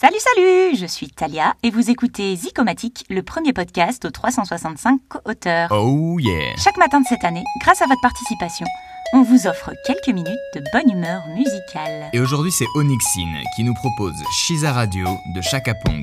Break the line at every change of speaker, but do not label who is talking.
Salut, salut Je suis Talia et vous écoutez Zicomatique, le premier podcast aux 365 co-auteurs.
Oh yeah
Chaque matin de cette année, grâce à votre participation, on vous offre quelques minutes de bonne humeur musicale.
Et aujourd'hui, c'est Onyxine qui nous propose Shiza Radio de
chakapong